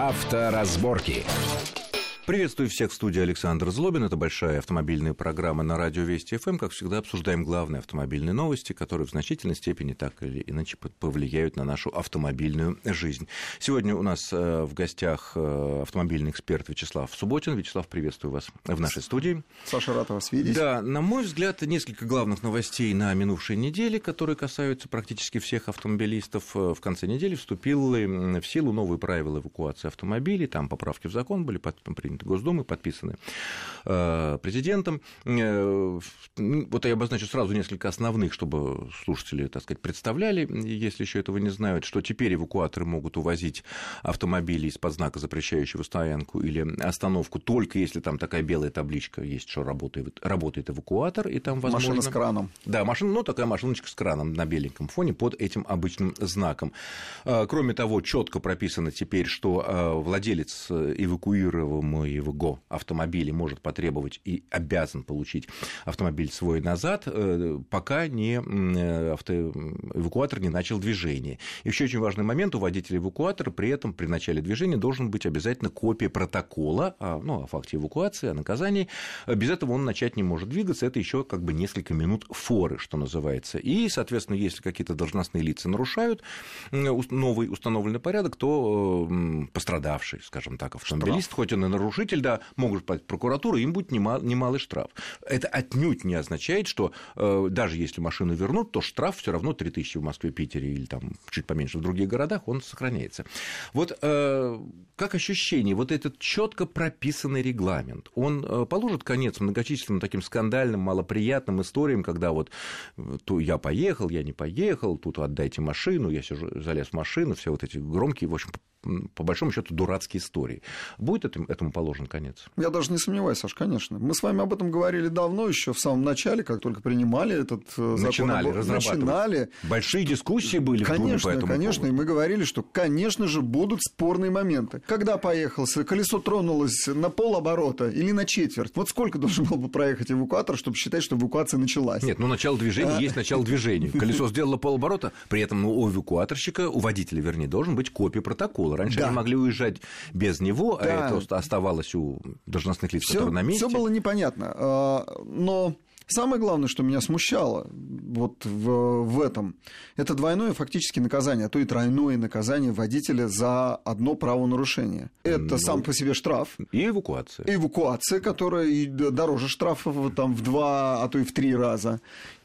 Авторазборки. Приветствую всех в студии Александр Злобин. Это большая автомобильная программа на радио Вести ФМ. Как всегда, обсуждаем главные автомобильные новости, которые в значительной степени так или иначе повлияют на нашу автомобильную жизнь. Сегодня у нас э, в гостях э, автомобильный эксперт Вячеслав Субботин. Вячеслав, приветствую вас в нашей студии. Саша, рад вас видеть. Да, на мой взгляд, несколько главных новостей на минувшей неделе, которые касаются практически всех автомобилистов. Э, в конце недели вступил в силу новые правила эвакуации автомобилей. Там поправки в закон были приняты Госдумы, подписаны э, президентом. Э, вот я обозначу сразу несколько основных, чтобы слушатели, так сказать, представляли, если еще этого не знают, что теперь эвакуаторы могут увозить автомобили из-под знака, запрещающего стоянку или остановку, только если там такая белая табличка есть, что работает, работает эвакуатор, и там возможно... Машина с краном. Да, машина, ну, такая машиночка с краном на беленьком фоне под этим обычным знаком. Э, кроме того, четко прописано теперь, что владелец эвакуируемого его автомобиля может потребовать и обязан получить автомобиль свой назад, э, пока не э, авто... эвакуатор не начал движение. Еще очень важный момент, у водителя эвакуатора при этом при начале движения должен быть обязательно копия протокола о, ну, о факте эвакуации, о наказании. Без этого он начать не может двигаться, это еще как бы несколько минут форы, что называется. И, соответственно, если какие-то должностные лица нарушают новый установленный порядок, то пострадавший, скажем так, автомобилист, Штраф. хоть он и нарушил, нарушитель, да, могут подать в прокуратуру, им будет немал, немалый штраф. Это отнюдь не означает, что э, даже если машину вернут, то штраф все равно 3000 в Москве, Питере или там чуть поменьше в других городах, он сохраняется. Вот э, как ощущение, вот этот четко прописанный регламент, он э, положит конец многочисленным таким скандальным, малоприятным историям, когда вот э, то я поехал, я не поехал, тут отдайте машину, я сижу, залез в машину, все вот эти громкие, в общем, по большому счету дурацкие истории. Будет этому, этому положен конец? Я даже не сомневаюсь, Саш, конечно. Мы с вами об этом говорили давно, еще в самом начале, как только принимали этот э, начинали закон. Разрабатывать. Начинали. Большие дискуссии были конечно, в Думе по этому Конечно, поводу. и мы говорили, что, конечно же, будут спорные моменты. Когда поехал, колесо тронулось на полоборота или на четверть, вот сколько должен был бы проехать эвакуатор, чтобы считать, что эвакуация началась? Нет, ну начало движения а... есть начало движения. Колесо сделало полоборота, при этом ну, у эвакуаторщика, у водителя, вернее, должен быть копия протокола. Раньше да. они могли уезжать без него, а да. а это оставалось у должностных лиц, всё, которые на месте. Все было непонятно. А, но Самое главное, что меня смущало вот в, в этом, это двойное фактически наказание, а то и тройное наказание водителя за одно правонарушение. Это ну, сам по себе штраф. И эвакуация. Эвакуация, которая дороже штрафа там, в два, а то и в три раза.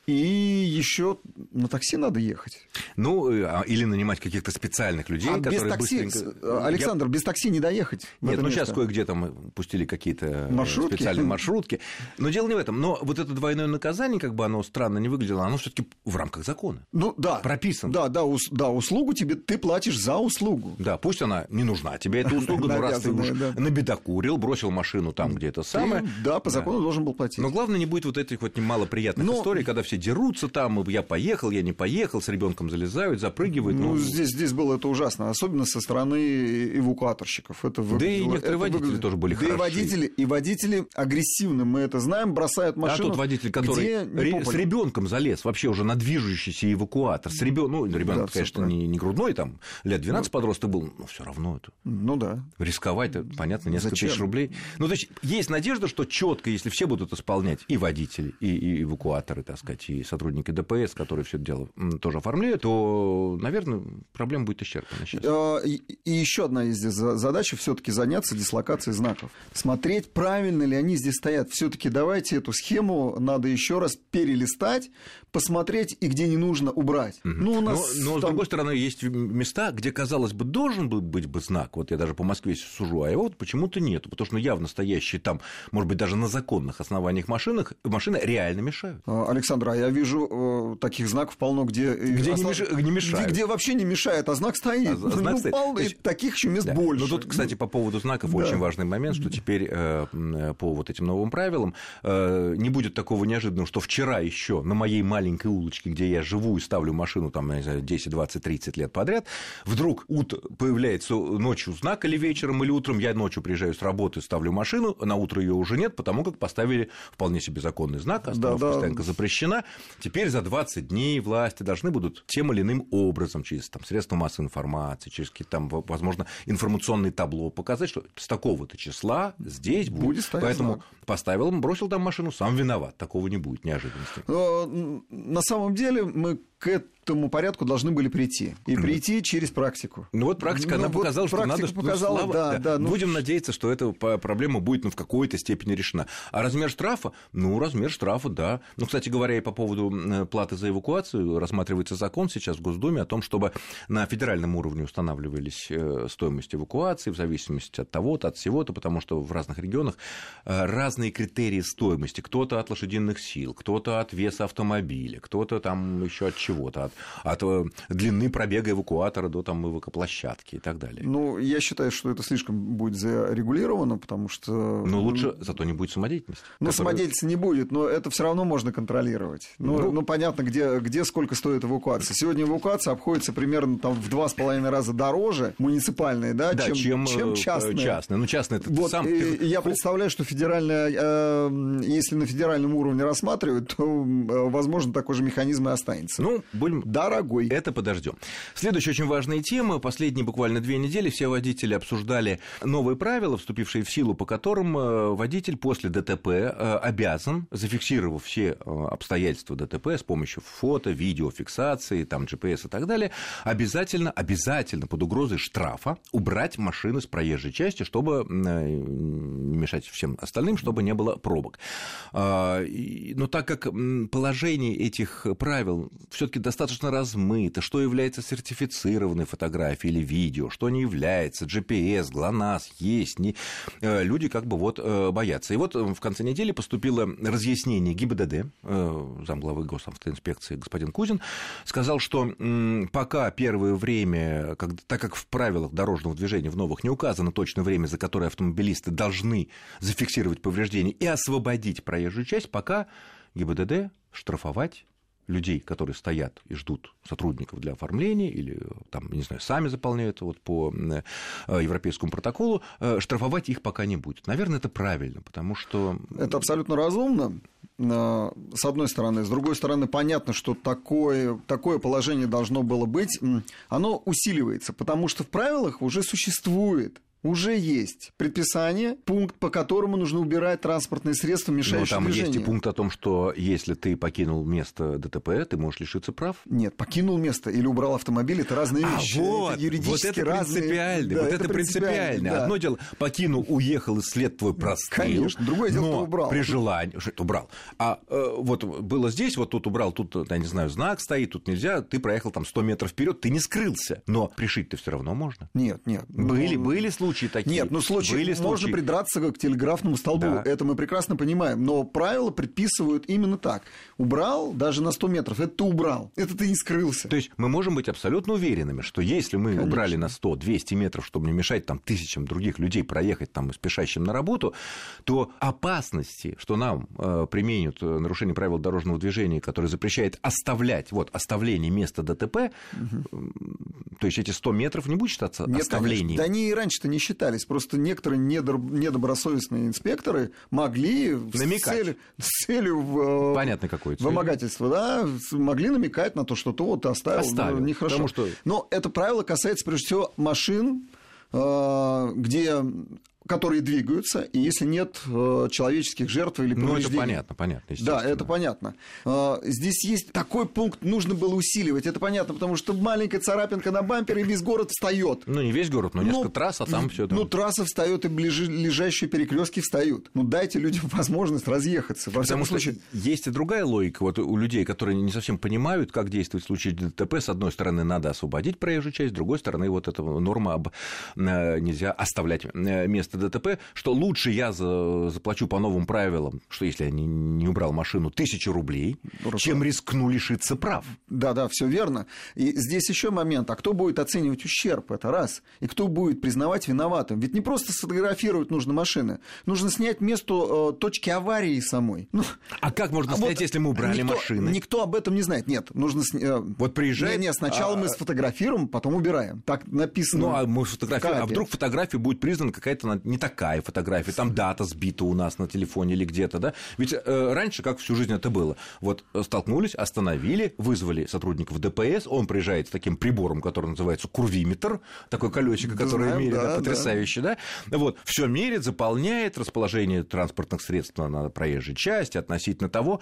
И еще на такси надо ехать. Ну, э, а, или нанимать каких-то специальных людей, а которые без такси, быстренько... Александр, Я... без такси не доехать. Нет, ну место. сейчас кое-где там пустили какие-то э, маршрутки. специальные маршрутки. Но дело не в этом. Но вот это двойное наказание, как бы оно странно не выглядело, оно все-таки в рамках закона. Ну да. Прописано. Да, да, ус, да, услугу тебе ты платишь за услугу. Да, пусть она не нужна тебе эта услуга, но раз ты уж набедокурил, бросил машину там, где это самое. Да, по закону должен был платить. Но главное не будет вот этих вот немалоприятных историй, когда все дерутся там, я поехал, я не поехал, с ребенком залезают, запрыгивают. Ну, ну, здесь, здесь было это ужасно, особенно со стороны эвакуаторщиков. Это да и некоторые водители выглядело... тоже были да хороши. И водители, и водители агрессивны, мы это знаем, бросают машину. А тот водитель, который ре... с ребенком залез вообще уже на движущийся эвакуатор, с ребенком, ну, ребенок, да, конечно, не, не грудной, там, лет 12 ну, подросток был, но все равно это. Ну да. Рисковать, понятно, несколько Зачем? тысяч рублей. Ну, то есть, есть надежда, что четко, если все будут исполнять, и водители, и, и эвакуаторы, так сказать, и сотрудники ДПС, которые все это дело тоже оформляют, то, наверное, проблема будет исчерпана сейчас. А, и еще одна есть здесь задача все-таки заняться дислокацией знаков. Смотреть, правильно ли они здесь стоят. Все-таки давайте эту схему надо еще раз перелистать, посмотреть и где не нужно убрать. Угу. Ну, у нас но, но там... с другой стороны, есть места, где, казалось бы, должен был быть бы знак. Вот я даже по Москве сужу, а его вот почему-то нету. Потому что ну, явно стоящие там, может быть, даже на законных основаниях машинах, машины реально мешают. А, Александр, а я вижу э, таких знаков полно, где... Э, где не, меш... не мешают. Где, где вообще не мешает, а знак стоит. А, знак ну, стоит. Полно, есть... таких еще мест да. больше. Ну, тут, кстати, по поводу знаков да. очень важный момент, что теперь э, по вот этим новым правилам не будет такого неожиданного, что вчера еще на моей маленькой улочке, где я живу и ставлю машину там, не знаю, 10, 20, 30 лет подряд, вдруг ут появляется ночью знак или вечером, или утром, я ночью приезжаю с работы, ставлю машину, на утро ее уже нет, потому как поставили вполне себе законный знак, остановка да, да. стоянка запрещена, теперь за 20 дней власти должны будут тем или иным образом, через там, средства массовой информации, через какие-то там, возможно, информационные табло показать, что с такого-то числа здесь будет. будет Поэтому знак. поставил, бросил там машину, сам виноват. Такого не будет неожиданности. Но, на самом деле мы к этому порядку должны были прийти. И прийти через практику. Ну вот практика, ну, она вот показала, что надо... Показала, ну, слава, да, да. ну... Будем надеяться, что эта проблема будет ну, в какой-то степени решена. А размер штрафа? Ну, размер штрафа, да. Ну, кстати говоря, и по поводу платы за эвакуацию рассматривается закон сейчас в Госдуме о том, чтобы на федеральном уровне устанавливались э, стоимость эвакуации в зависимости от того-то, от всего-то, потому что в разных регионах э, разные критерии стоимости. Кто-то от лошадиных сил, кто-то от веса автомобиля, кто-то там еще от чего-то, от, от э, длины пробега эвакуатора до там эвакоплощадки и так далее. Ну, я считаю, что это слишком будет зарегулировано, потому что... Ну, лучше, зато не будет самодеятельности. Ну, которая... самодеятельности не будет, но это все равно можно контролировать. Ну, ну... ну понятно, где, где сколько стоит эвакуация. Сегодня эвакуация обходится примерно там, в два с половиной раза дороже муниципальные, да, да чем, чем, чем э, частные. частные. Ну, частные это вот, сам... И, я представляю, что федеральная, э, если на федеральном уровне рассматривать, то, э, возможно, такой же механизм и останется. Ну, будем дорогой. Это подождем. Следующая очень важная тема. Последние буквально две недели все водители обсуждали новые правила, вступившие в силу, по которым э, водитель после ДТП э, обязан, зафиксировав все э, обстоятельства ДТП с помощью фото, видеофиксации, там, GPS и так далее, обязательно, обязательно под угрозой штрафа убрать машины с проезжей части, чтобы мешать всем остальным, чтобы не было пробок. А, но так как положение этих правил все-таки достаточно размыто, что является сертифицированной фотографией или видео, что не является, GPS, ГЛОНАСС, есть, не... Э, люди как бы вот э, боятся. И вот э, в конце недели поступило разъяснение ГИБДД, замглавы госавтоинспекции господин Кузин, сказал, что пока первое время, так как в правилах дорожного движения в новых не указано точное время, за которое автомобилисты должны зафиксировать повреждения и освободить проезжую часть, пока ГИБДД штрафовать людей, которые стоят и ждут сотрудников для оформления или там, не знаю, сами заполняют вот по э, европейскому протоколу, э, штрафовать их пока не будет. Наверное, это правильно, потому что... Это абсолютно разумно, э, с одной стороны. С другой стороны, понятно, что такое, такое положение должно было быть. Оно усиливается, потому что в правилах уже существует уже есть предписание, пункт, по которому нужно убирать транспортные средства, мешающие Но там движению. есть и пункт о том, что если ты покинул место ДТП, ты можешь лишиться прав. Нет, покинул место или убрал автомобиль, это разные а вещи. Вот, это юридически вот это разные... принципиально. Да, вот это, это принципиально. Да. Одно дело, покинул, уехал, и след твой простыл. Конечно, другое дело, но убрал. при желании, убрал. А э, вот было здесь, вот тут убрал, тут, я не знаю, знак стоит, тут нельзя, ты проехал там 100 метров вперед, ты не скрылся. Но пришить-то все равно можно. Нет, нет. Были, ну, были случаи такие. Нет, ну случаи, Были можно случаи. придраться к телеграфному столбу. Да. Это мы прекрасно понимаем. Но правила предписывают именно так. Убрал даже на 100 метров. Это ты убрал. Это ты не скрылся. То есть мы можем быть абсолютно уверенными, что если мы Конечно. убрали на 100-200 метров, чтобы не мешать там тысячам других людей проехать там спешащим на работу, то опасности, что нам э, применят э, нарушение правил дорожного движения, которое запрещает оставлять, вот, оставление места ДТП, угу. то есть эти 100 метров не будет считаться Нет, оставлением? Конечно. Да они и раньше-то не считались. Просто некоторые недобросовестные инспекторы могли намекать. С, целью, с целью в, э, Понятно, какой вымогательства, да, могли намекать на то, что то вот оставил, оставил ну, нехорошо. Потому что... Но это правило касается, прежде всего, машин, э, где которые двигаются, и если нет э, человеческих жертв или. Ну, это понятно, понятно. Да, это понятно. Э, здесь есть такой пункт, нужно было усиливать. Это понятно, потому что маленькая царапинка на бампере, и весь город встает. Ну, не весь город, но ну, несколько трасс, а там все. Ну, трасса встает, и ближайшие перекрестки встают. Ну, дайте людям возможность разъехаться. Во Потому что случае... есть и другая логика вот у людей, которые не совсем понимают, как действовать в случае ДТП. С одной стороны, надо освободить проезжую часть, с другой стороны, вот эта норма об... Э, нельзя оставлять место место ДТП, что лучше я за, заплачу по новым правилам, что если я не, не убрал машину, тысячу рублей, Хорошо. чем рискну лишиться прав. Да, да, все верно. И здесь еще момент, а кто будет оценивать ущерб, это раз, и кто будет признавать виноватым? Ведь не просто сфотографировать нужно машины, нужно снять место э, точки аварии самой. Ну, а как можно а снять, вот если мы убрали никто, машины? Никто об этом не знает. Нет, нужно... Э, вот приезжает... Нет, нет сначала а... мы сфотографируем, потом убираем. Так написано. Ну, а мы фотографируем, а вдруг фотография будет признана какая-то не такая фотография, там дата сбита у нас на телефоне или где-то, да? Ведь э, раньше, как всю жизнь это было, вот столкнулись, остановили, вызвали сотрудников ДПС, он приезжает с таким прибором, который называется курвиметр, такой колесико, которое Знаем, меряет, да, потрясающе, да? да? Вот, все мерит, заполняет расположение транспортных средств на проезжей части относительно того,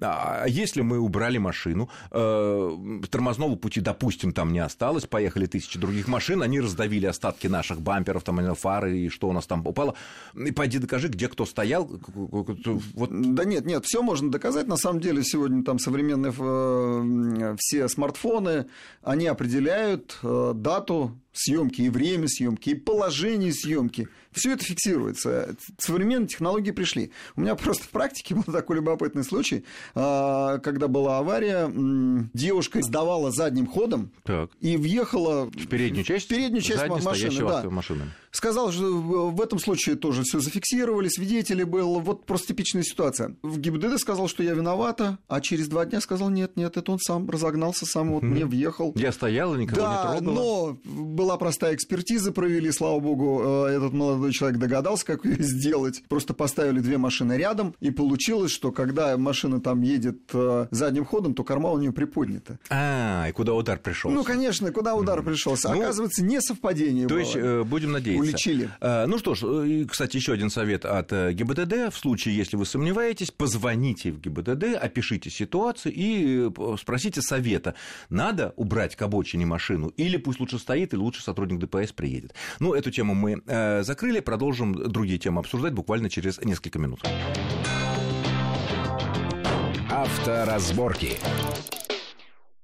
а если мы убрали машину, э, тормозного пути, допустим, там не осталось, поехали тысячи других машин, они раздавили остатки наших бамперов, там, фары, и что у нас там упало. И пойди докажи, где кто стоял. Вот. Да нет, нет, все можно доказать. На самом деле сегодня там современные э, все смартфоны, они определяют э, дату съемки, и время съемки, и положение съемки. Все это фиксируется. Современные технологии пришли. У меня просто в практике был такой любопытный случай, а, когда была авария, девушка сдавала задним ходом так. и въехала в переднюю часть, в переднюю часть машины. Да. машины. Сказал, что в этом случае тоже все зафиксировали, свидетели был. Вот просто типичная ситуация. В ГИБДД сказал, что я виновата, а через два дня сказал, нет, нет, это он сам разогнался, сам вот мне въехал. Я стоял, никого да, не трогала. но была простая экспертиза, провели, слава богу, э, этот молодой человек догадался, как ее сделать. Просто поставили две машины рядом, и получилось, что когда машина там едет э, задним ходом, то корма у нее приподнята. А, и куда удар пришел? Ну, конечно, куда удар пришелся. Ну, Оказывается, не совпадение То было. есть, э, будем надеяться. Уличили. Ну что ж, кстати, еще один совет от ГИБДД. В случае, если вы сомневаетесь, позвоните в ГИБДД, опишите ситуацию и спросите совета. Надо убрать к обочине машину или пусть лучше стоит, или лучше сотрудник ДПС приедет. Ну, эту тему мы э, закрыли, продолжим другие темы обсуждать буквально через несколько минут. Авторазборки.